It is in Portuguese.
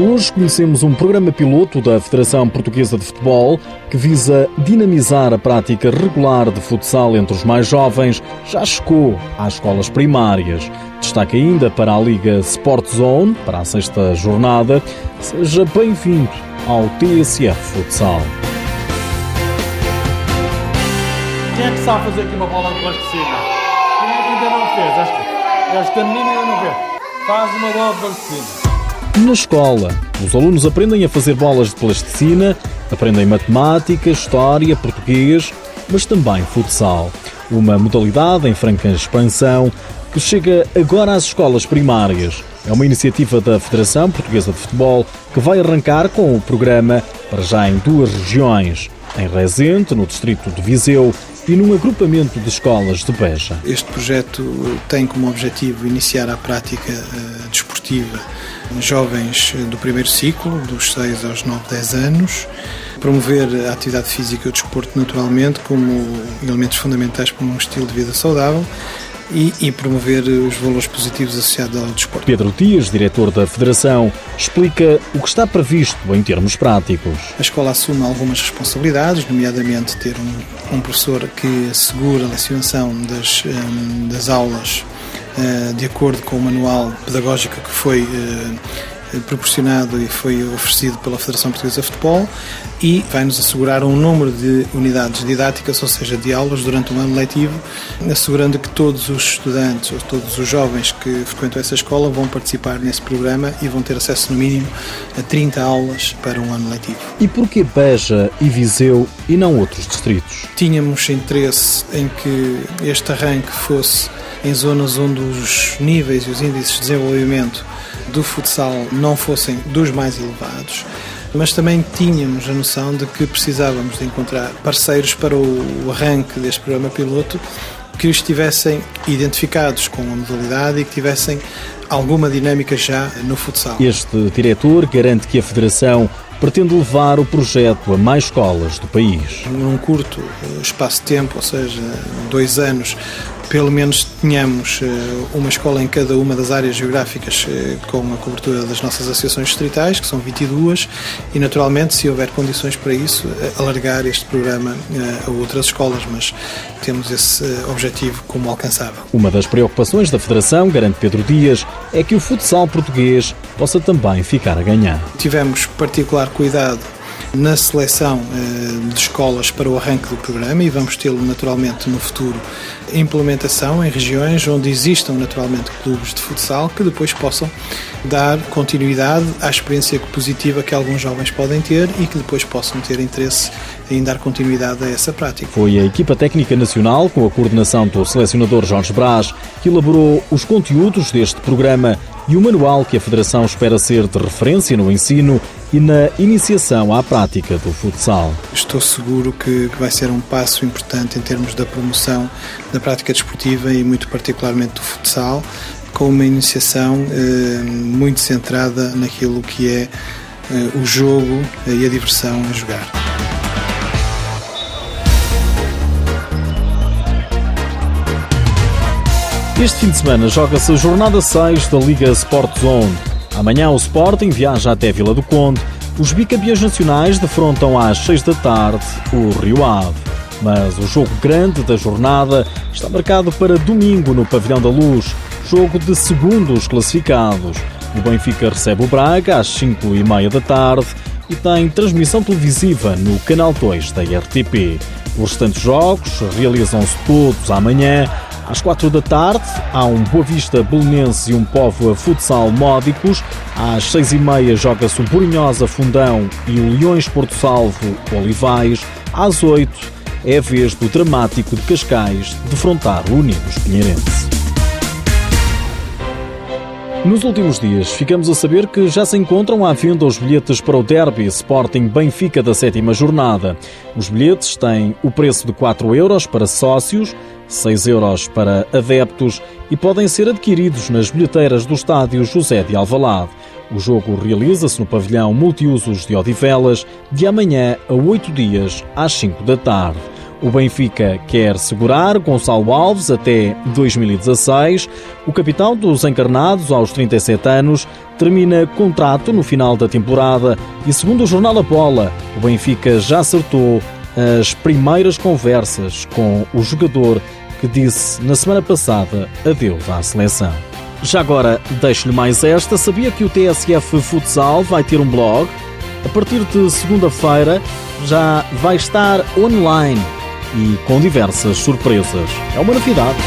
Hoje conhecemos um programa piloto da Federação Portuguesa de Futebol que visa dinamizar a prática regular de futsal entre os mais jovens. Já chegou às escolas primárias. Destaque ainda para a Liga Sport Zone, para a sexta jornada. Seja bem-vindo ao TSF Futsal. Quem é que sabe fazer aqui uma bola de plasticina? Quem é que ainda não fez? Esta, esta menina ainda não fez. Faz uma bola de plasticina. Na escola, os alunos aprendem a fazer bolas de plasticina, aprendem matemática, história, português, mas também futsal. Uma modalidade em franca expansão que chega agora às escolas primárias. É uma iniciativa da Federação Portuguesa de Futebol que vai arrancar com o programa para já em duas regiões, em Rezende, no distrito de Viseu, e num agrupamento de escolas de Beja. Este projeto tem como objetivo iniciar a prática uh, desportiva jovens do primeiro ciclo, dos 6 aos 9, 10 anos, promover a atividade física e o desporto naturalmente como elementos fundamentais para um estilo de vida saudável e, e, promover os valores positivos associados ao desporto. Pedro Dias, diretor da Federação, explica o que está previsto em termos práticos. A escola assume algumas responsabilidades, nomeadamente ter um, um professor que assegura a lecionação das, um, das aulas de acordo com o manual pedagógico que foi uh, proporcionado e foi oferecido pela Federação Portuguesa de Futebol e vai-nos assegurar um número de unidades didáticas, ou seja, de aulas durante o ano letivo, assegurando que todos os estudantes ou todos os jovens que frequentam essa escola vão participar nesse programa e vão ter acesso no mínimo a 30 aulas para um ano letivo. E porquê Beja e Viseu e não outros distritos? Tínhamos interesse em que este arranque fosse em zonas onde os níveis e os índices de desenvolvimento do futsal não fossem dos mais elevados, mas também tínhamos a noção de que precisávamos de encontrar parceiros para o arranque deste programa piloto que estivessem identificados com a modalidade e que tivessem alguma dinâmica já no futsal. Este diretor garante que a Federação pretende levar o projeto a mais escolas do país. Num curto espaço de tempo, ou seja, dois anos, pelo menos tenhamos eh, uma escola em cada uma das áreas geográficas eh, com a cobertura das nossas associações distritais, que são 22, e naturalmente, se houver condições para isso, eh, alargar este programa a outras escolas, mas temos esse objetivo como alcançável. Uma das preocupações da Federação, garante Pedro Dias, é que o futsal português possa também ficar a ganhar. Tivemos particular cuidado na seleção eh, de escolas para o arranque do programa e vamos tê-lo naturalmente no futuro implementação em regiões onde existam naturalmente clubes de futsal que depois possam dar continuidade à experiência positiva que alguns jovens podem ter e que depois possam ter interesse em dar continuidade a essa prática. Foi a equipa técnica nacional, com a coordenação do selecionador Jorge Brás, que elaborou os conteúdos deste programa e o manual que a Federação espera ser de referência no ensino e na iniciação à prática do futsal. Estou seguro que, vai ser um passo importante em termos da promoção da prática desportiva e muito particularmente do futsal, com uma iniciação eh, muito centrada naquilo que é eh, o jogo e a diversão a jogar. Este fim de semana joga-se a jornada 6 da Liga Sport Zone. Amanhã o Sporting viaja até Vila do Conde. Os bicampeões nacionais defrontam às 6 da tarde o Rio Ave. Mas o jogo grande da jornada está marcado para domingo no Pavilhão da Luz, jogo de segundos classificados. O Benfica recebe o Braga às 5 e meia da tarde e tem transmissão televisiva no canal 2 da RTP. Os restantes jogos realizam-se todos amanhã às quatro da tarde, há um Boa Vista Belenense e um Povo Futsal Módicos. Às seis e meia joga-se o Borinhosa Fundão e o Leões Porto Salvo Olivais. Às oito é a vez do Dramático de Cascais defrontar o Unidos Pinheirense. Nos últimos dias, ficamos a saber que já se encontram à venda os bilhetes para o Derby Sporting Benfica da sétima jornada. Os bilhetes têm o preço de 4 euros para sócios, 6 euros para adeptos e podem ser adquiridos nas bilheteiras do estádio José de Alvalade. O jogo realiza-se no pavilhão multiusos de Odivelas de amanhã a 8 dias às 5 da tarde. O Benfica quer segurar Gonçalo Alves até 2016. O capitão dos encarnados, aos 37 anos, termina contrato no final da temporada e, segundo o jornal A Bola, o Benfica já acertou as primeiras conversas com o jogador que disse na semana passada adeus à seleção. Já agora, deixo-lhe mais esta. Sabia que o TSF Futsal vai ter um blog? A partir de segunda-feira já vai estar online e com diversas surpresas. É uma novidade.